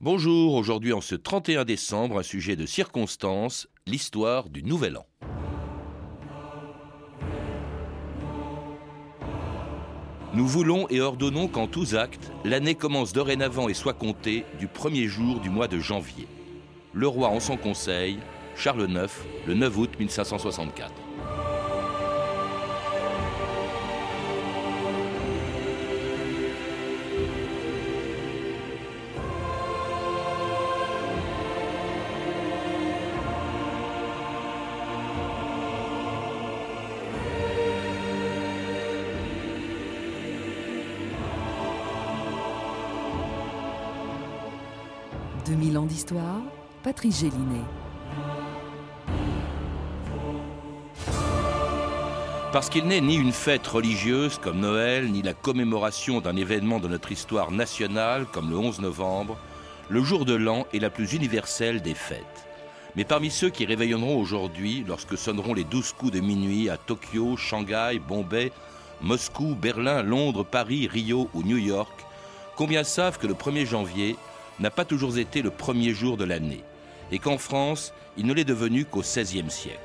Bonjour, aujourd'hui en ce 31 décembre, un sujet de circonstance, l'histoire du Nouvel An. Nous voulons et ordonnons qu'en tous actes, l'année commence dorénavant et soit comptée du premier jour du mois de janvier. Le roi en son conseil, Charles IX, le 9 août 1564. Patrice Gélinet. Parce qu'il n'est ni une fête religieuse comme Noël, ni la commémoration d'un événement de notre histoire nationale comme le 11 novembre, le jour de l'an est la plus universelle des fêtes. Mais parmi ceux qui réveilleront aujourd'hui, lorsque sonneront les douze coups de minuit à Tokyo, Shanghai, Bombay, Moscou, Berlin, Londres, Paris, Rio ou New York, combien savent que le 1er janvier n'a pas toujours été le premier jour de l'année, et qu'en France, il ne l'est devenu qu'au XVIe siècle.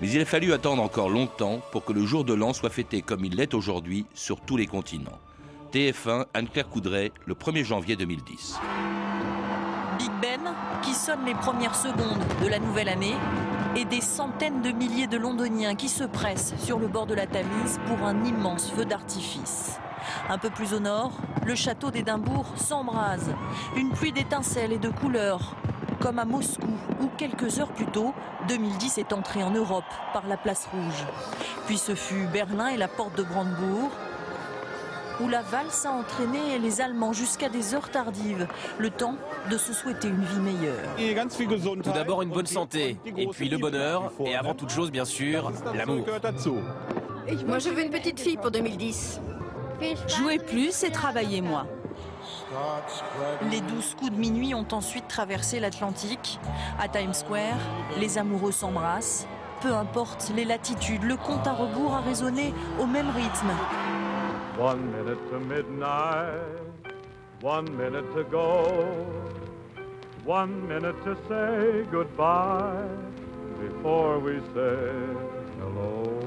Mais il a fallu attendre encore longtemps pour que le jour de l'an soit fêté comme il l'est aujourd'hui sur tous les continents. TF1, Anne-Claire Coudray, le 1er janvier 2010. Big Ben, qui sonne les premières secondes de la nouvelle année, et des centaines de milliers de Londoniens qui se pressent sur le bord de la Tamise pour un immense feu d'artifice. Un peu plus au nord, le château d'Édimbourg s'embrase. Une pluie d'étincelles et de couleurs, comme à Moscou, où quelques heures plus tôt, 2010 est entré en Europe par la place rouge. Puis ce fut Berlin et la porte de Brandebourg, où la valse a entraîné les Allemands jusqu'à des heures tardives, le temps de se souhaiter une vie meilleure. Tout d'abord une bonne santé, et puis le bonheur, et avant toute chose bien sûr, l'amour. Moi je veux une petite fille pour 2010. Jouer plus et travailler moins. Les douze coups de minuit ont ensuite traversé l'Atlantique. À Times Square, les amoureux s'embrassent. Peu importe les latitudes, le compte à rebours a résonné au même rythme. One minute to midnight, one minute to go, one minute to say goodbye before we say hello.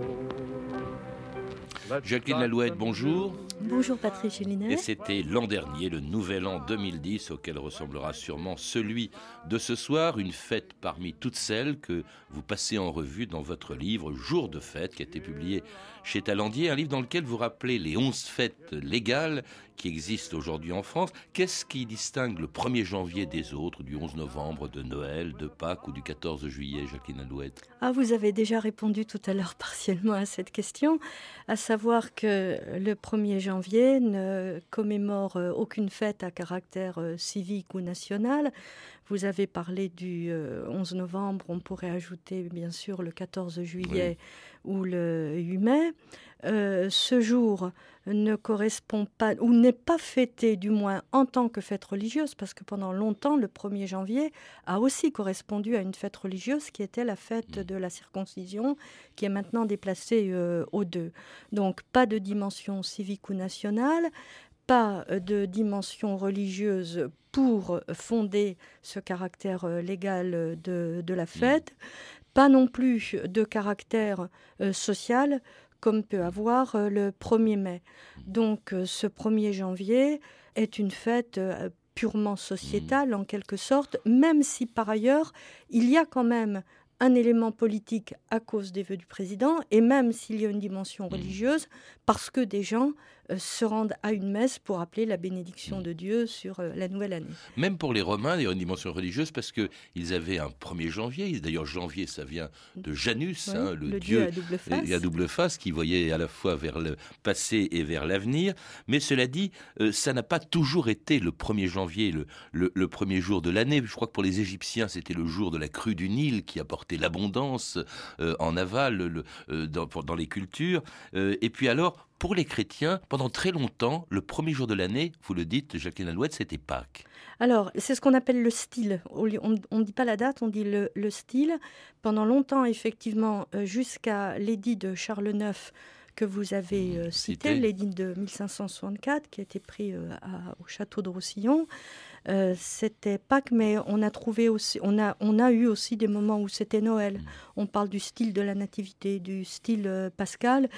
Jacqueline Lalouette, bonjour. Bonjour Patrice Gélinet. Et c'était l'an dernier, le nouvel an 2010, auquel ressemblera sûrement celui de ce soir, une fête parmi toutes celles que vous passez en revue dans votre livre Jour de fête, qui a été publié chez Talandier, un livre dans lequel vous rappelez les onze fêtes légales qui existent aujourd'hui en France. Qu'est-ce qui distingue le 1er janvier des autres, du 11 novembre, de Noël, de Pâques ou du 14 juillet, Jacqueline Alouette? Ah, vous avez déjà répondu tout à l'heure partiellement à cette question, à savoir que le 1er janvier ne commémore euh, aucune fête à caractère euh, civique ou national. Vous avez parlé du 11 euh, novembre, on pourrait ajouter bien sûr le 14 juillet ou le 8 mai. Euh, ce jour ne correspond pas, ou n'est pas fêté du moins en tant que fête religieuse, parce que pendant longtemps, le 1er janvier a aussi correspondu à une fête religieuse qui était la fête mm. de la circoncision, qui est maintenant déplacée euh, au 2. Donc pas de dimension civique ou nationale, pas de dimension religieuse pour fonder ce caractère euh, légal de, de la fête, pas non plus de caractère euh, social comme peut avoir euh, le 1er mai. Donc ce 1er janvier est une fête purement sociétale en quelque sorte, même si par ailleurs il y a quand même un élément politique à cause des vœux du président, et même s'il y a une dimension religieuse, parce que des gens euh, se rendent à une messe pour appeler la bénédiction de Dieu sur euh, la nouvelle année. Même pour les Romains, il y a une dimension religieuse parce qu'ils avaient un 1er janvier. D'ailleurs, janvier, ça vient de Janus, hein, le, dieu, à double, face. à double face, qui voyait à la fois vers le passé et vers l'avenir. Mais cela dit, euh, ça n'a pas toujours été le 1er janvier, le, le, premier jour de l'année. Je crois que pour les Égyptiens, c'était le jour de la crue du Nil qui apportait l'abondance en aval dans, les cultures. et puis alors, pour les chrétiens, pendant très longtemps, le premier jour de l'année, vous le dites, Jacqueline Alouette, c'était Pâques. Alors, c'est ce qu'on appelle le style. On ne dit pas la date, on dit le, style. Pendant longtemps, effectivement, euh, jusqu'à l'édit de Charles IX, que vous avez euh, cité, l'édit de 1564, qui a été pris euh, à- au château de Roussillon. Euh, c'était Pâques, mais on a trouvé aussi, on a, on a eu aussi des moments où c'était Noël. On parle du style de la nativité, du style pascal,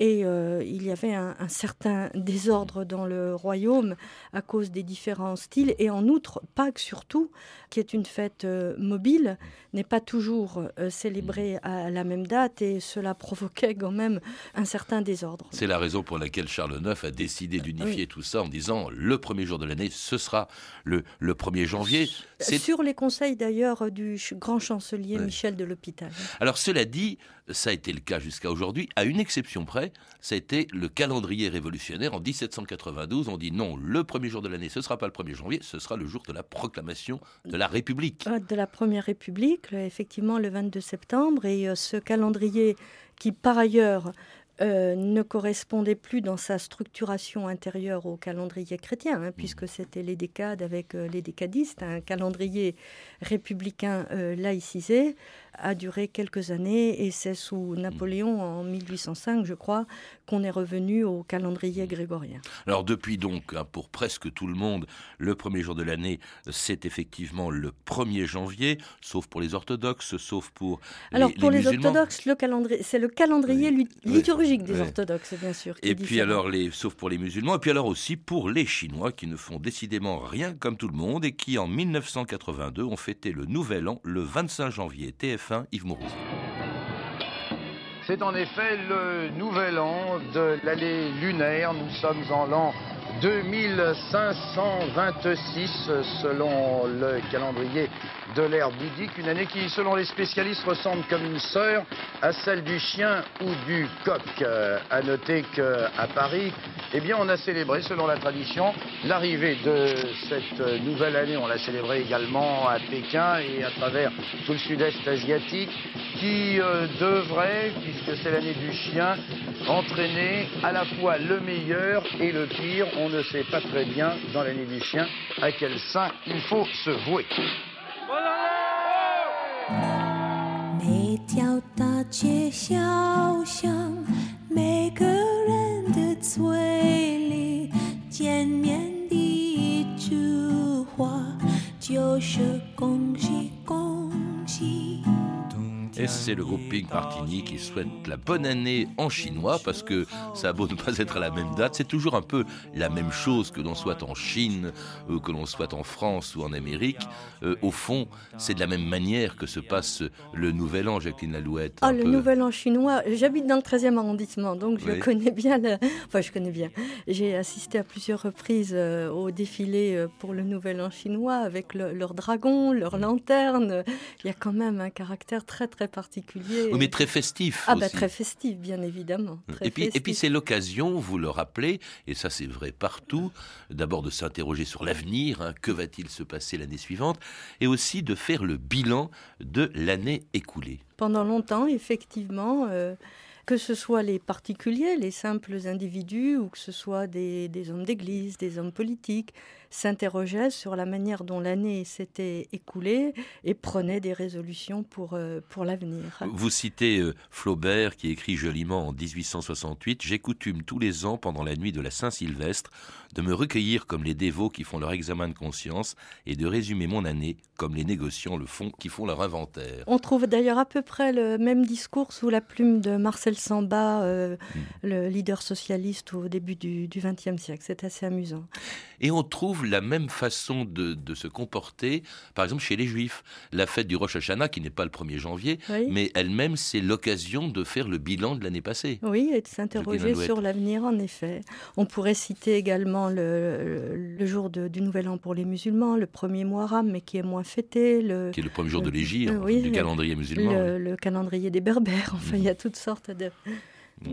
et euh, il y avait un, un certain désordre dans le royaume à cause des différents styles. Et en outre, Pâques surtout, qui est une fête euh, mobile, n'est pas toujours euh, célébrée à la même date, et cela provoquait quand même un certain désordre. C'est la raison pour laquelle Charles IX a décidé d'unifier tout ça en disant le premier jour de l'année, ce sera le, le 1er janvier. C'est- Sur les conseils d'ailleurs du grand chancelier. Michel de l'Hôpital. Alors cela dit, ça a été le cas jusqu'à aujourd'hui, à une exception près, ça a été le calendrier révolutionnaire. En 1792, on dit non, le premier jour de l'année, ce ne sera pas le 1er janvier, ce sera le jour de la proclamation de la République. Euh, De la Première République, effectivement le 22 septembre, et euh, ce calendrier qui par ailleurs euh, ne correspondait plus dans sa structuration intérieure au calendrier chrétien, hein, puisque c'était les décades avec euh, les décadistes, un calendrier républicain euh, laïcisé, a duré quelques années, et c'est sous Napoléon en 1805, je crois, qu'on est revenu au calendrier grégorien. Alors depuis donc, hein, pour presque tout le monde, le premier jour de l'année, c'est effectivement le 1er janvier, sauf pour les orthodoxes, sauf pour Alors les, pour les, orthodoxes, le calendrier, c'est le calendrier Oui, lit- oui, liturgique des oui. orthodoxes, bien sûr. Et puis différent. alors, les, sauf pour les musulmans, et puis alors aussi pour les Chinois qui ne font décidément rien comme tout le monde et qui en 1982 ont fêté le Nouvel An le 25 janvier. TF1, Yves Mourouzi. C'est en effet le nouvel an de l'année lunaire. Nous sommes en l'an 2526 selon le calendrier de l'ère bouddhique. Une année qui, selon les spécialistes, ressemble comme une sœur à celle du chien ou du coq. Euh, à noter qu'à Paris, eh bien, on a célébré, selon la tradition, l'arrivée de cette euh, nouvelle année. On l'a célébré également à Pékin et à travers tout le sud-est asiatique qui euh, devrait, puisque c'est l'année du chien, entraîner à la fois le meilleur et le pire. On ne sait pas très bien dans l'année du chien à quel sein il faut se vouer. 每条大街小巷，每个人的嘴里，见面第一句话就是恭喜恭喜。Et c'est le groupe Pink Martini qui souhaite la bonne année en chinois parce que ça a beau ne pas être à la même date, c'est toujours un peu la même chose que l'on soit en Chine, ou que l'on soit en France ou en Amérique. Euh, au fond, c'est de la même manière que se passe le Nouvel An, Jacqueline Lalouette. Ah, le peu. Nouvel An chinois, j'habite dans le 13e arrondissement, donc je Oui. connais bien le... Enfin, je connais bien. J'ai assisté à plusieurs reprises euh, au défilé euh, pour le Nouvel An chinois avec le- leurs dragons, leurs lanternes. Il y a quand même un caractère très, très particulier. Oui, mais très festif Ah, bah, très festif, bien évidemment. Très Et puis, et puis festif. c'est l'occasion, vous le rappelez, et ça c'est vrai partout, d'abord de s'interroger sur l'avenir, hein, que va-t-il se passer l'année suivante, et aussi de faire le bilan de l'année écoulée. Pendant longtemps, effectivement, euh, que ce soit les particuliers, les simples individus, ou que ce soit des, des hommes d'église, des hommes politiques, s'interrogeaient sur la manière dont l'année s'était écoulée et prenaient des résolutions pour, euh, pour l'avenir. Vous citez euh, Flaubert qui écrit joliment en 1868 J'ai coutume tous les ans, pendant la nuit de la Saint-Sylvestre, de me recueillir comme les dévots qui font leur examen de conscience et de résumer mon année comme les négociants le font qui font leur inventaire. On trouve d'ailleurs à peu près le même discours sous la plume de Marcel Samba, euh, le leader socialiste au début du XXe siècle. C'est assez amusant. Et on trouve la même façon de, de se comporter, par exemple chez les Juifs. La fête du Rosh Hashanah, qui n'est pas le 1er janvier, Oui. mais elle-même, c'est l'occasion de faire le bilan de l'année passée. Oui, et de s'interroger sur l'avenir, en effet. On pourrait citer également le, jour de- du Nouvel An pour les musulmans, le premier Muharram, mais qui est moins fêté. Le, Qui est le premier jour de euh, oui, du le- calendrier musulman. Le, le calendrier des Berbères. Enfin, il y a toutes sortes de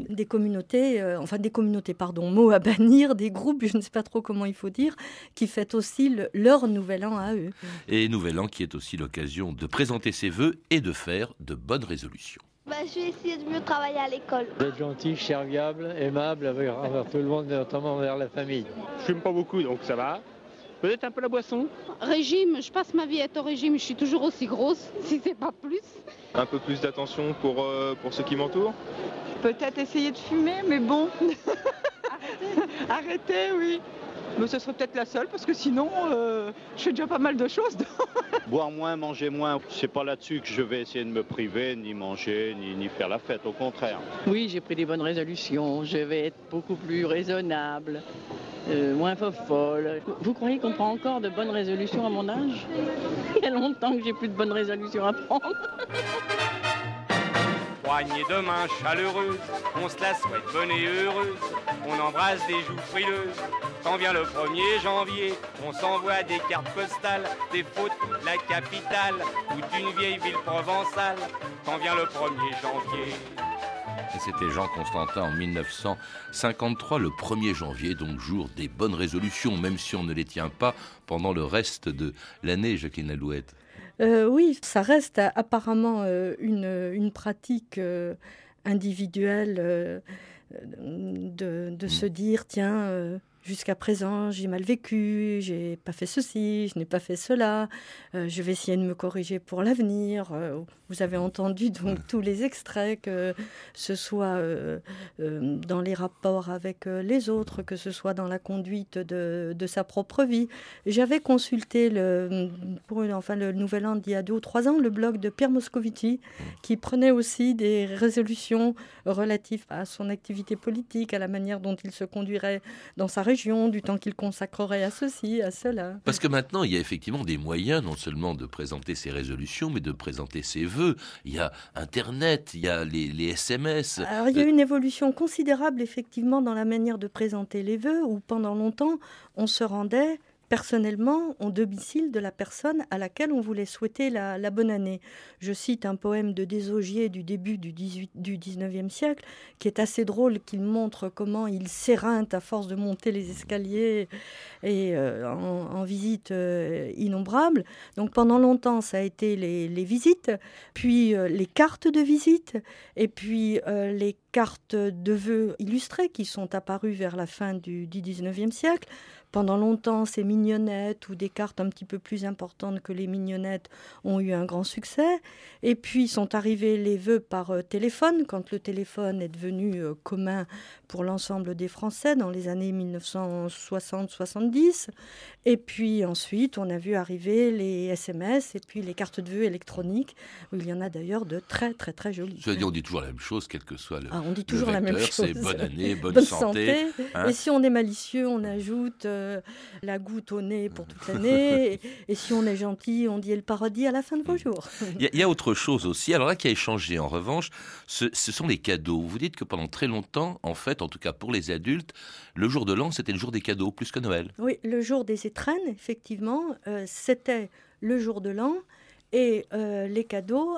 des communautés, euh, enfin des communautés, pardon, mot à bannir, des groupes, je ne sais pas trop comment il faut dire, qui fêtent aussi le- leur nouvel an à eux. Et Nouvel An qui est aussi l'occasion de présenter ses vœux et de faire de bonnes résolutions. Bah, je vais essayer de mieux travailler à l'école. D'être gentil, serviable, aimable envers, envers tout le monde, notamment envers la famille. Je fume pas beaucoup, donc ça va. Peut-être un peu la boisson? Régime, je passe ma vie à être au régime, je suis toujours aussi grosse, si c'est pas plus. Un peu plus d'attention pour, euh, pour ceux qui m'entourent? Peut-être essayer de fumer, mais bon. Arrêter, oui. Mais ce serait peut-être la seule, parce que sinon, euh, je fais déjà pas mal de choses. Boire moins, manger moins, c'est pas là-dessus que je vais essayer de me priver, ni manger, ni, ni faire la fête, au contraire. Oui, j'ai pris des bonnes résolutions. Je vais être beaucoup plus raisonnable, euh, moins folle. Vous croyez qu'on prend encore de bonnes résolutions à mon âge? Il y a longtemps que j'ai plus de bonnes résolutions à prendre. Poignée de chaleureuse, on se la souhaite bonne et heureuse, on embrasse des joues frileuses. Quand vient le 1er janvier, on s'envoie des cartes postales, des photos de la capitale ou d'une vieille ville provençale. Quand vient le 1er janvier. C'était Jean Constantin en 1953, le 1er janvier, donc jour des bonnes résolutions, même si on ne les tient pas pendant le reste de l'année, Jacqueline Alouette. Euh, oui, ça reste euh, apparemment euh, une, une, pratique individuelle de, de mmh. se dire, tiens, jusqu'à présent, j'ai mal vécu, j'ai pas fait ceci, je n'ai pas fait cela, euh, je vais essayer de me corriger pour l'avenir. Euh, vous avez entendu donc tous les extraits, que ce soit euh, euh, dans les rapports avec euh, les autres, que ce soit dans la conduite de, de sa propre vie. J'avais consulté le, pour une, enfin, le Nouvel An d'il y a deux ou trois ans, le blog de Pierre Moscovici, qui prenait aussi des résolutions relatives à son activité politique, à la manière dont il se conduirait dans sa région, du temps qu'il consacrerait à ceci, à cela. Parce que maintenant, il y a effectivement des moyens non seulement de présenter ses résolutions, mais de présenter ses vœux. Il y a Internet, il y a les, les SMS. Alors, il y a une évolution considérable, effectivement, dans la manière de présenter les vœux, où pendant longtemps, on se rendait personnellement au domicile de la personne à laquelle on voulait souhaiter la, bonne année. Je cite un poème de Désogier du début du, 18, du 19e siècle qui est assez drôle, qu'il montre comment il s'éreinte à force de monter les escaliers et euh, en, en visite euh, innombrables. Donc pendant longtemps, ça a été les, visites, puis euh, les cartes de visite, et puis les cartes de vœux illustrées qui sont apparues vers la fin du, du 19e siècle. Pendant longtemps, ces mignonnettes ou des cartes un petit peu plus importantes que les mignonnettes ont eu un grand succès. Et puis sont arrivés les vœux par euh, téléphone, quand le téléphone est devenu euh, commun pour l'ensemble des Français dans les années 1960-70. Et puis ensuite, on a vu arriver les SMS et puis les cartes de vœux électroniques, où il y en a d'ailleurs de très très très jolies. Je veux dire, on dit toujours la même chose, quel que soit le. Ah, on dit toujours la même chose. C'est bonne année, bonne, bonne santé. santé. Hein et si on est malicieux, on ajoute euh, la goutte au nez pour toute l'année. et, et, si on est gentil, on dit le paradis à la fin de vos jours. Il y, y, a autre chose aussi. Alors là, qui a échangé en revanche, ce, ce sont les cadeaux. Vous dites que pendant très longtemps, en fait, en tout cas pour les adultes, le jour de l'an, c'était le jour des cadeaux, plus que Noël. Oui, le jour des étrennes, effectivement, euh, c'était le jour de l'an. Et euh, les cadeaux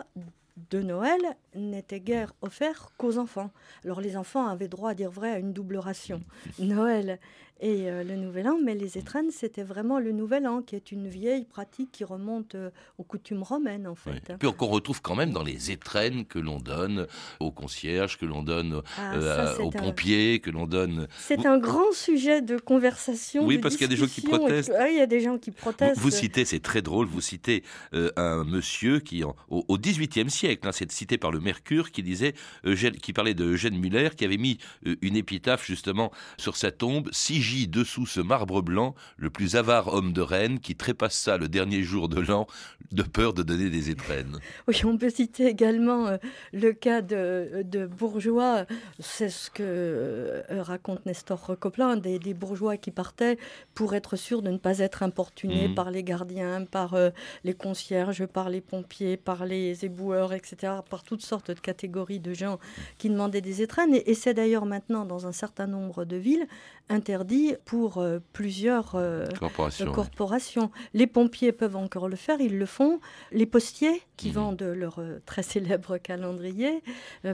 de Noël n'étaient guère offerts qu'aux enfants. Alors les enfants avaient droit à dire vrai à une double ration. Noël et euh, le Nouvel An, mais les étrennes, c'était vraiment le Nouvel An, qui est une vieille pratique qui remonte euh, aux coutumes romaines, en fait. Oui. Puis qu'on retrouve quand même dans les étrennes que l'on donne aux concierges, que l'on donne ah, euh, ça, aux pompiers, que l'on donne... C'est vous... un grand sujet de conversation. Oui, parce qu'il y a des gens qui protestent. Et... Ah, il y a des gens qui protestent. Vous, vous citez, c'est très drôle, vous citez un monsieur qui, en, au, au 18e siècle, hein, c'est cité par le Mercure, qui disait, Eugène, qui parlait de Eugène Muller, qui avait mis une épitaphe justement sur sa tombe, si dessous ce marbre blanc, le plus avare homme de Rennes qui trépassa le dernier jour de l'an de peur de donner des étrennes. Oui, on peut citer également euh, le cas de, de bourgeois, c'est ce que euh, raconte Nestor des, des, bourgeois qui partaient pour être sûrs de ne pas être importunés mmh. par les gardiens, par euh, les concierges, par les pompiers, par les éboueurs, etc., par toutes sortes de catégories de gens qui demandaient des étrennes. Et, et c'est d'ailleurs maintenant dans un certain nombre de villes interdit pour euh, plusieurs euh, corporations. Les pompiers peuvent encore le faire, ils le font. Les postiers, qui mmh. vendent leur euh, très célèbre calendrier,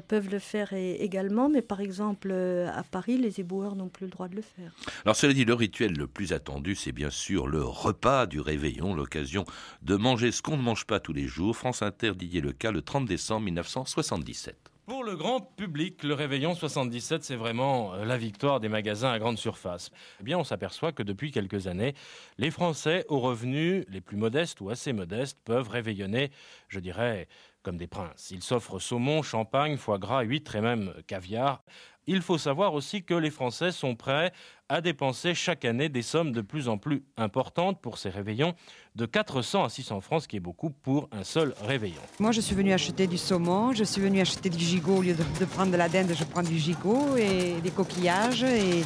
peuvent le faire également, mais par exemple à Paris, les éboueurs n'ont plus le droit de le faire. Alors cela dit, le rituel le plus attendu, c'est bien sûr le repas du réveillon, l'occasion de manger ce qu'on ne mange pas tous les jours. France Inter Didier le cas le 30 décembre 1977. Pour le grand public, le réveillon 77, c'est vraiment euh, la victoire des magasins à grande surface. Eh bien, on s'aperçoit que depuis quelques années, les Français aux revenus les plus modestes ou assez modestes peuvent réveillonner, je dirais, comme des princes. Ils s'offrent saumon, champagne, foie gras, huîtres et même caviar. Il faut savoir aussi que les Français sont prêts à dépenser chaque année des sommes de plus en plus importantes pour ces réveillons, de 400 à 600 francs, ce qui est beaucoup pour un seul réveillon. Moi, je suis venue acheter du saumon, je suis venue acheter du gigot. Au lieu de, de prendre de la dinde, je prends du gigot et des coquillages et,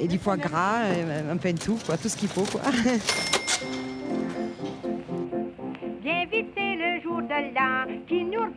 et du foie gras, et, enfin tout, quoi, tout ce qu'il faut. Quoi. Bien vite, c'est le jour de l'an qui nous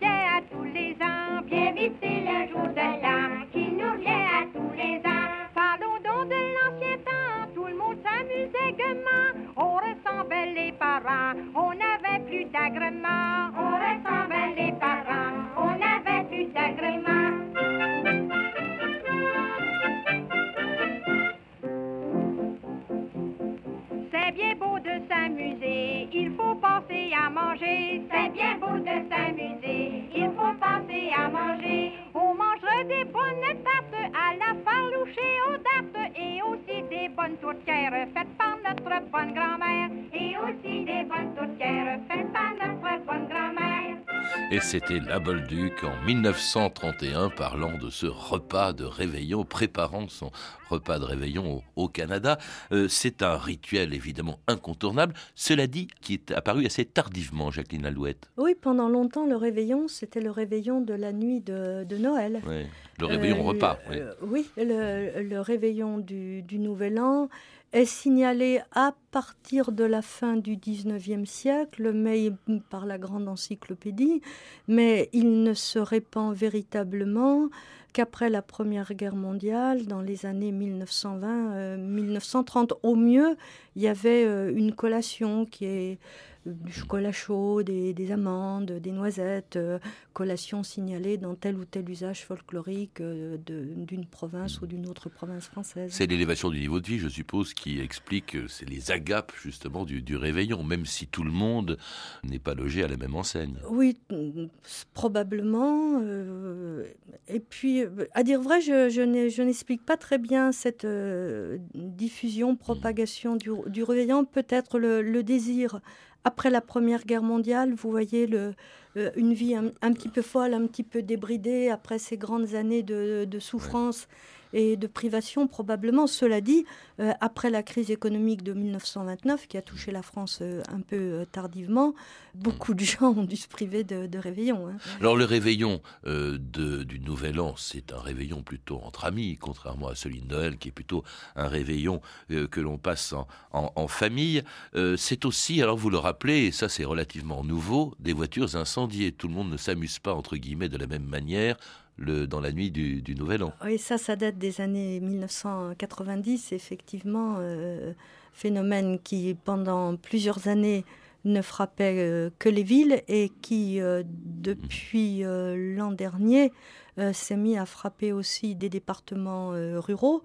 Et c'était la Bolduc en 1931 parlant de ce repas de réveillon, préparant son repas de réveillon au, au Canada. Euh, c'est un rituel évidemment incontournable, cela dit, qui est apparu assez tardivement, Jacqueline Alouette. Oui, pendant longtemps, le réveillon, c'était le réveillon de la nuit de, de Noël. Oui, le réveillon Euh, repas. oui. euh, oui, le, le réveillon du, du Nouvel An est signalé à partir de la fin du 19e siècle, mais par la grande encyclopédie, mais il ne se répand véritablement qu'après la Première Guerre mondiale, dans les années 1920-1930. Au mieux, il y avait euh, une collation qui est euh, du chocolat chaud, des, des amandes, des noisettes, euh, collation signalée dans tel ou tel usage folklorique euh, d'une province ou d'une autre province française. C'est l'élévation du niveau de vie, je suppose, qui explique, c'est les agapes justement du, du réveillon, même si tout le monde n'est pas logé à la même enseigne. Oui, probablement. euh, et puis, euh, à dire vrai, je, je n'explique pas très bien cette diffusion, propagation du, du réveillon. Peut-être le, le désir. Après la Première Guerre mondiale, vous voyez le, euh, une vie un, petit peu folle, un petit peu débridée, après ces grandes années de souffrance et de privation, probablement. Cela dit, euh, après la crise économique de 1929, qui a touché la France euh, un peu euh, tardivement, beaucoup de gens ont dû se priver de, de réveillon. hein. Alors le réveillon du Nouvel An, c'est un réveillon plutôt entre amis, contrairement à celui de Noël, qui est plutôt un réveillon que l'on passe en, en- famille. C'est aussi, alors vous le rappelez, et ça c'est relativement nouveau, des voitures incendiées. Tout le monde ne s'amuse pas, entre guillemets, de la même manière le, dans la nuit du, du Nouvel An. Oui, ça, ça date des années 1990, effectivement, euh, phénomène qui, pendant plusieurs années, ne frappait euh, que les villes et qui, euh, depuis euh, l'an dernier, s'est mis à frapper aussi des départements ruraux.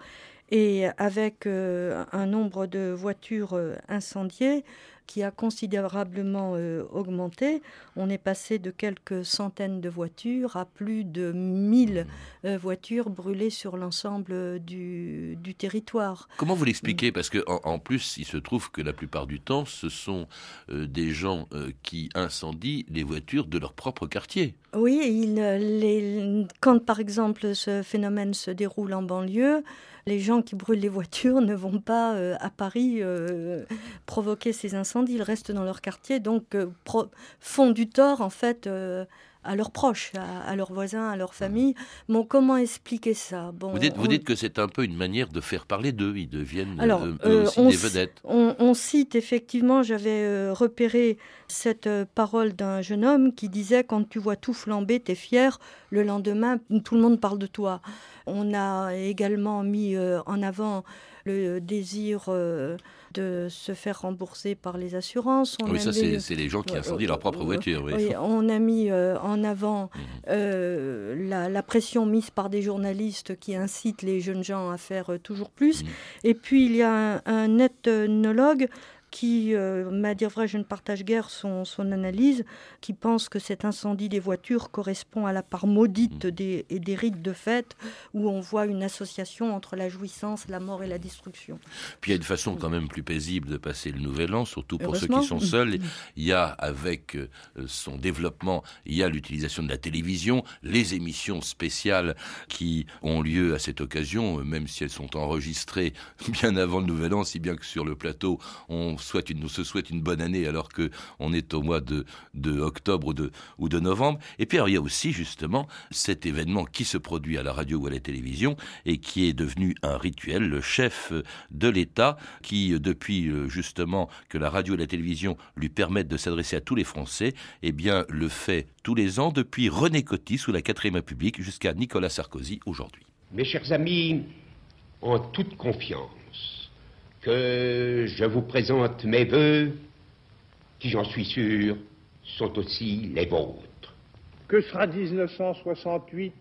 Et avec euh, un nombre de voitures euh, incendiées qui a considérablement euh, augmenté, on est passé de quelques centaines de voitures à plus de 1000 euh, voitures brûlées sur l'ensemble du, du territoire. Comment vous l'expliquez? Parce que en, en plus, il se trouve que la plupart du temps, ce sont euh, des gens qui incendient les voitures de leur propre quartier. Oui, il, les, quand par exemple ce phénomène se déroule en banlieue, les gens qui brûlent les voitures ne vont pas euh, à Paris euh, provoquer ces incendies, ils restent dans leur quartier, donc euh, font du tort en fait à leurs proches, à, à leurs voisins, à leur famille. Bon, comment expliquer ça? Bon, Vous dites, vous on- dites que c'est un peu une manière de faire parler d'eux. Ils deviennent Alors, eux aussi on, des vedettes. On, on cite effectivement, j'avais repéré cette parole d'un jeune homme qui disait quand tu vois tout flamber, t'es fier, le lendemain, tout le monde parle de toi. On a également mis euh, en avant le désir euh, de se faire rembourser par les assurances. On Oui, ça, c'est les gens qui Ouais, incendient leur propre euh, voiture. oui. oui, on a mis euh, en avant euh, la, la pression mise par des journalistes qui incitent les jeunes gens à faire euh, toujours plus. Et puis il y a un, un ethnologue qui, euh, à dire vrai, je ne partage guère son, son, analyse, qui pense que cet incendie des voitures correspond à la part maudite Mm. des, et des rites de fête, où on voit une association entre la jouissance, la mort et la destruction. Puis il y a une façon quand même plus paisible de passer le nouvel an, surtout pour ceux qui sont seuls. Il y a, avec euh, son développement, il y a l'utilisation de la télévision, les émissions spéciales qui ont lieu à cette occasion, euh, même si elles sont enregistrées bien avant le nouvel an, si bien que sur le plateau, on, on se souhaite une bonne année alors que on est au mois de, octobre ou de, novembre. Et puis il y a aussi justement cet événement qui se produit à la radio ou à la télévision et qui est devenu un rituel, le chef de l'État qui, depuis euh, justement que la radio et la télévision lui permettent de s'adresser à tous les Français, eh bien le fait tous les ans depuis René Coty sous la 4ème République jusqu'à Nicolas Sarkozy aujourd'hui. Mes chers amis, en toute confiance, que je vous présente mes voeux, qui j'en suis sûr sont aussi les vôtres. Que sera 1968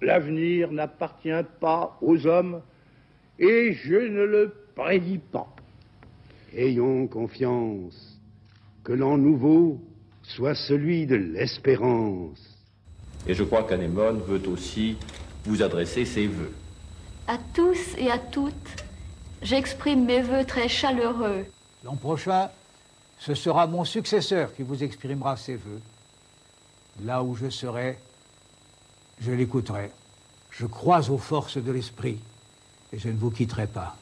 L'avenir n'appartient pas aux hommes et je ne le prédis pas. Ayons confiance que l'an nouveau soit celui de l'espérance. Et je crois qu'Anémone veut aussi vous adresser ses vœux. À tous et à toutes, j'exprime mes vœux très chaleureux. L'an prochain, ce sera mon successeur qui vous exprimera ses vœux. Là où je serai, je l'écouterai. Je crois aux forces de l'esprit et je ne vous quitterai pas.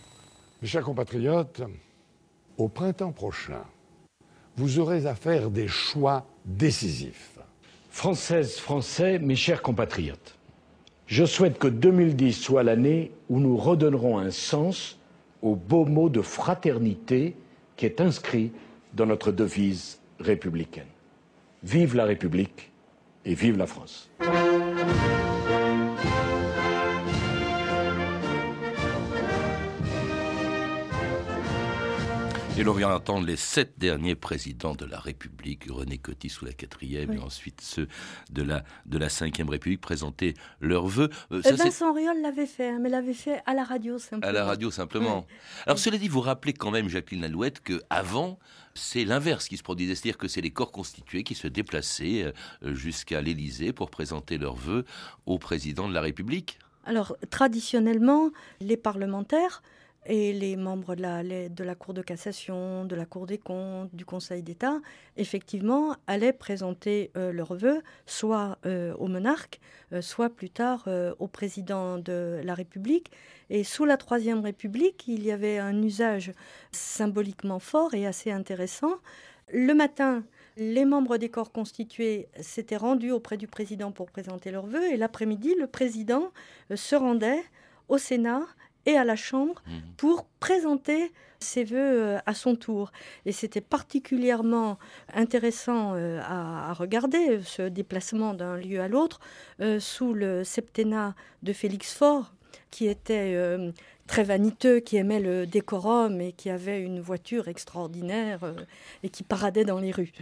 Mes chers compatriotes, au printemps prochain, vous aurez à faire des choix décisifs. Françaises, Français, mes chers compatriotes, je souhaite que 2010 soit l'année où nous redonnerons un sens au beau mot de fraternité qui est inscrit dans notre devise républicaine. Vive la République et vive la France. Et l'on vient d'entendre les sept derniers présidents de la République, René Coty sous la quatrième Oui. et ensuite ceux de la, de la cinquième République présenter leurs vœux. Euh, ça, Vincent Riol l'avait fait, hein, mais l'avait fait à la radio simplement. à la radio simplement. Alors cela dit, vous rappelez quand même, Jacqueline Alouette, que avant c'est l'inverse qui se produisait, c'est-à-dire que c'est les corps constitués qui se déplaçaient euh, jusqu'à l'Élysée pour présenter leurs vœux au président de la République. Alors, traditionnellement, les parlementaires et les membres de la, Cour de cassation, de la Cour des comptes, du Conseil d'État, effectivement, allaient présenter euh, leurs vœux, soit euh, au monarque, euh, soit plus tard au président de la République. Et sous la Troisième République, il y avait un usage symboliquement fort et assez intéressant. Le matin, les membres des corps constitués s'étaient rendus auprès du président pour présenter leurs vœux, et l'après-midi, le président se rendait au Sénat et à la Chambre pour présenter ses vœux euh, à son tour. Et c'était particulièrement intéressant euh, à, regarder, euh, ce déplacement d'un lieu à l'autre, sous le septennat de Félix Faure, qui était euh, très vaniteux, qui aimait le décorum et qui avait une voiture extraordinaire euh, et qui paradait dans les rues.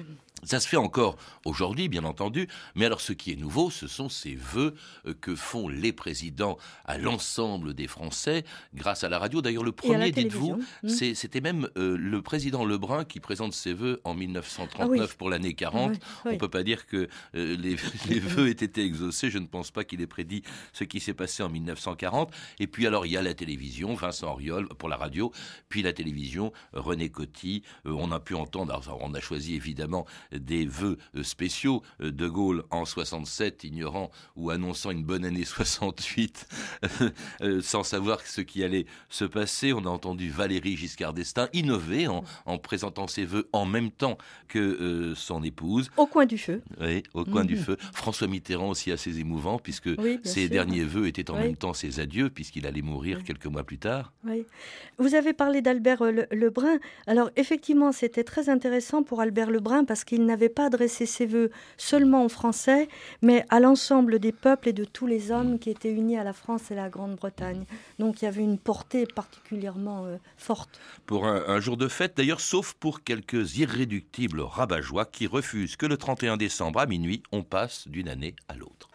Ça se fait encore aujourd'hui, bien entendu, mais alors ce qui est nouveau, ce sont ces vœux euh, que font les présidents à l'ensemble des Français grâce à la radio. D'ailleurs, le premier, dites-vous. Mm. c'est- c'était même euh, le président Lebrun qui présente ses vœux en 1939 Ah oui. pour l'année 40. Oui, On ne peut pas dire que euh, les, les vœux aient été exaucés. Je ne pense pas qu'il ait prédit ce qui s'est passé en 1940. Et puis alors, il y a la télévision, Vincent Auriol pour la radio, puis la télévision, René Coty. Euh, on a pu entendre, alors, on a choisi évidemment des vœux euh, spéciaux. Euh, De Gaulle en 67, ignorant ou annonçant une bonne année 68, euh, sans savoir ce qui allait se passer. On a entendu Valérie Giscard d'Estaing innover en, en présentant ses vœux en même temps que euh, son épouse. Au coin du feu. Oui, au coin du Mhm. feu. François Mitterrand aussi assez émouvant, puisque Oui, ses sûr. derniers vœux étaient en Oui. même temps ses adieux, puisqu'il allait mourir quelques mois plus tard. Oui. Vous avez parlé d'Albert Le- Lebrun. Alors effectivement, c'était très intéressant pour Albert Lebrun parce qu'il n'avait pas adressé ses voeux seulement aux Français, mais à l'ensemble des peuples et de tous les hommes qui étaient unis à la France et à la Grande-Bretagne. Donc il y avait une portée particulièrement euh, forte. Pour un, un jour de fête, d'ailleurs, sauf pour quelques irréductibles rabat-joie qui refusent que le 31 décembre à minuit, on passe d'une année à l'autre.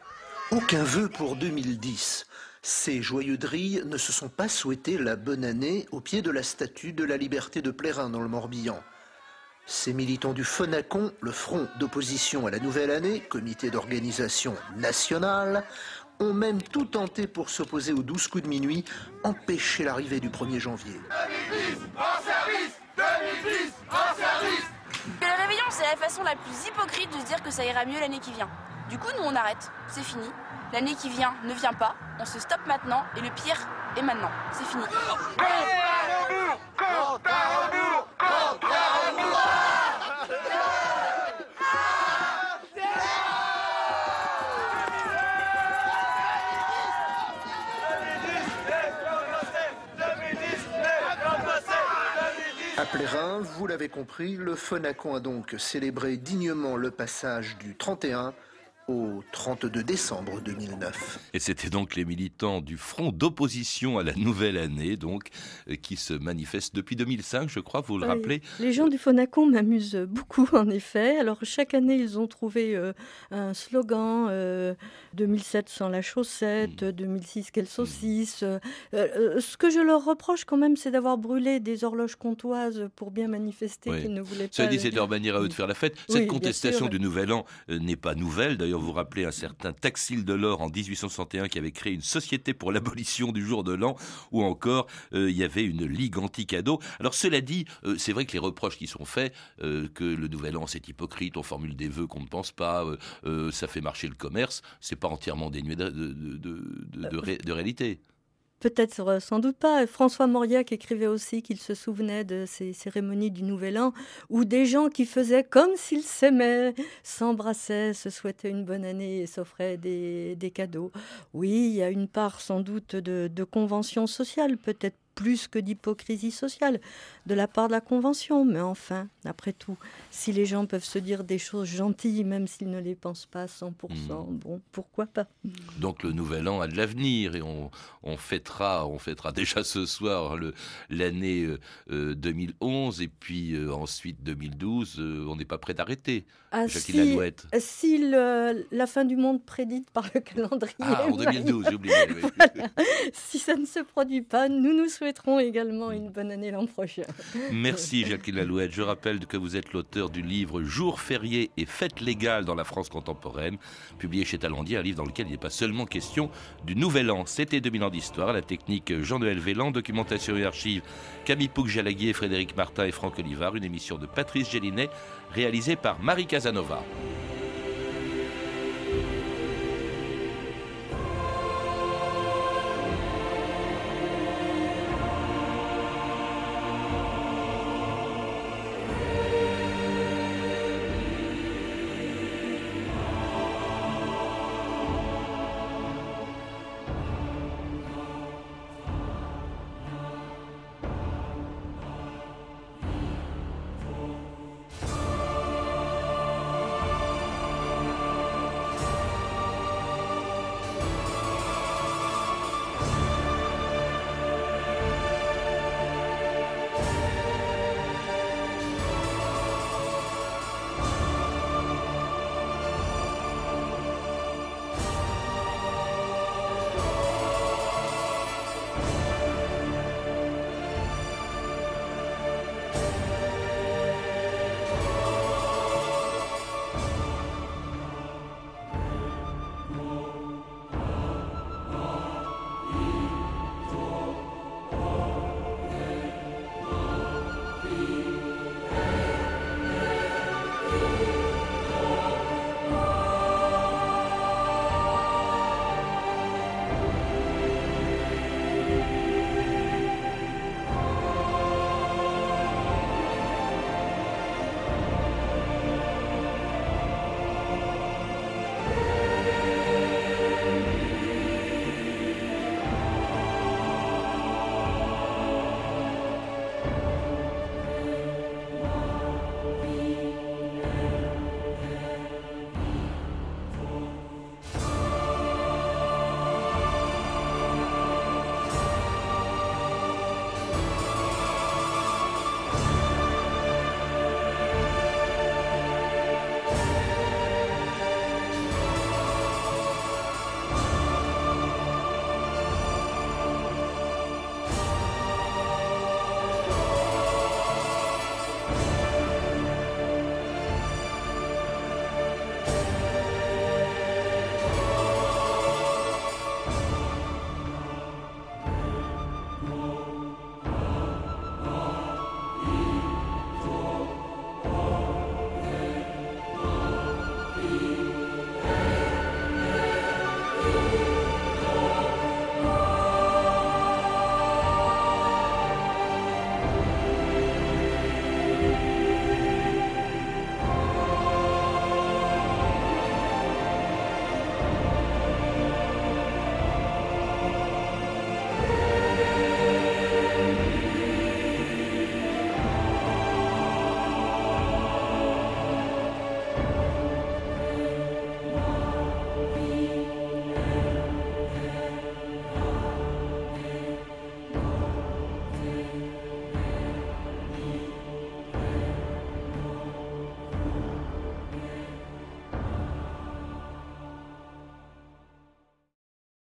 Aucun vœu pour 2010. Ces joyeux drilles ne se sont pas souhaité la bonne année au pied de la statue de la liberté de Plérin dans le Morbihan. Ces militants du FONACON, le Front d'opposition à la nouvelle année, comité d'organisation nationale, ont même tout tenté pour s'opposer aux 12 coups de minuit, empêcher l'arrivée du 1er janvier. 2010, en service 2010, en service Le réveillon, c'est la façon la plus hypocrite de se dire que ça ira mieux l'année qui vient. Du coup, nous, on arrête. C'est fini. L'année qui vient ne vient pas. On se stoppe maintenant. Et le pire est maintenant. C'est fini. À Plérin, vous l'avez compris, le Fonacon a donc célébré dignement le passage du 31 au 32 décembre 2009. Et c'était donc les militants du Front d'opposition à la nouvelle année, donc, euh, qui se manifestent depuis 2005, je crois, vous le Oui. rappelez. Les gens du Fonacon m'amusent beaucoup, en effet. Alors, chaque année, ils ont trouvé euh, un slogan euh, 2007 sans la chaussette, 2006 quelle saucisse. Euh, euh, ce que je leur reproche quand même, c'est d'avoir brûlé des horloges comtoises pour bien manifester Oui. qu'ils ne voulaient pas. Ça dit, c'est le- leur manière à eux de faire la fête. Cette contestation du Nouvel An euh, n'est pas nouvelle. D'ailleurs, vous vous rappelez un certain Taxil Delors en 1861 qui avait créé une société pour l'abolition du jour de l'an, ou encore euh, il y avait une ligue anti-cadeau. Alors cela dit, euh, c'est vrai que les reproches qui sont faits, euh, que le Nouvel An c'est hypocrite, on formule des vœux qu'on ne pense pas, ça fait marcher le commerce, c'est pas entièrement dénué de réalité. Peut-être euh, sans doute pas. François Mauriac écrivait aussi qu'il se souvenait de ces cérémonies du Nouvel An où des gens qui faisaient comme s'ils s'aimaient, s'embrassaient, se souhaitaient une bonne année et s'offraient des, des cadeaux. Oui, il y a une part sans doute de, de convention sociale, peut-être plus que d'hypocrisie sociale de la part de la convention. Mais enfin, après tout, si les gens peuvent se dire des choses gentilles, même s'ils ne les pensent pas à 100%, bon, pourquoi pas? Donc le nouvel an a de l'avenir et on, on fêtera, on fêtera déjà ce soir l'année euh, euh, 2011 et puis euh, ensuite 2012. euh, on n'est pas prêt d'arrêter. Ah, Jacqueline si, si le- la fin du monde prédite par le calendrier. Ah, en 2012, j'ai oublié. oui. Voilà. Si ça ne se produit pas, nous nous également une bonne année l'an prochain. Merci Jacqueline Lalouette. Je rappelle que vous êtes l'auteur du livre Jours fériés et fêtes légales dans la France contemporaine, publié chez Talandier, un livre dans lequel il n'est pas seulement question du Nouvel An. C'était 2000 ans d'histoire, la technique Jean-Noël Vélan, documentation et archives Camille Pouc-Jalaguier, Frédéric Martin et Franck Olivard, une émission de Patrice Gélinet réalisée par Marie Casanova.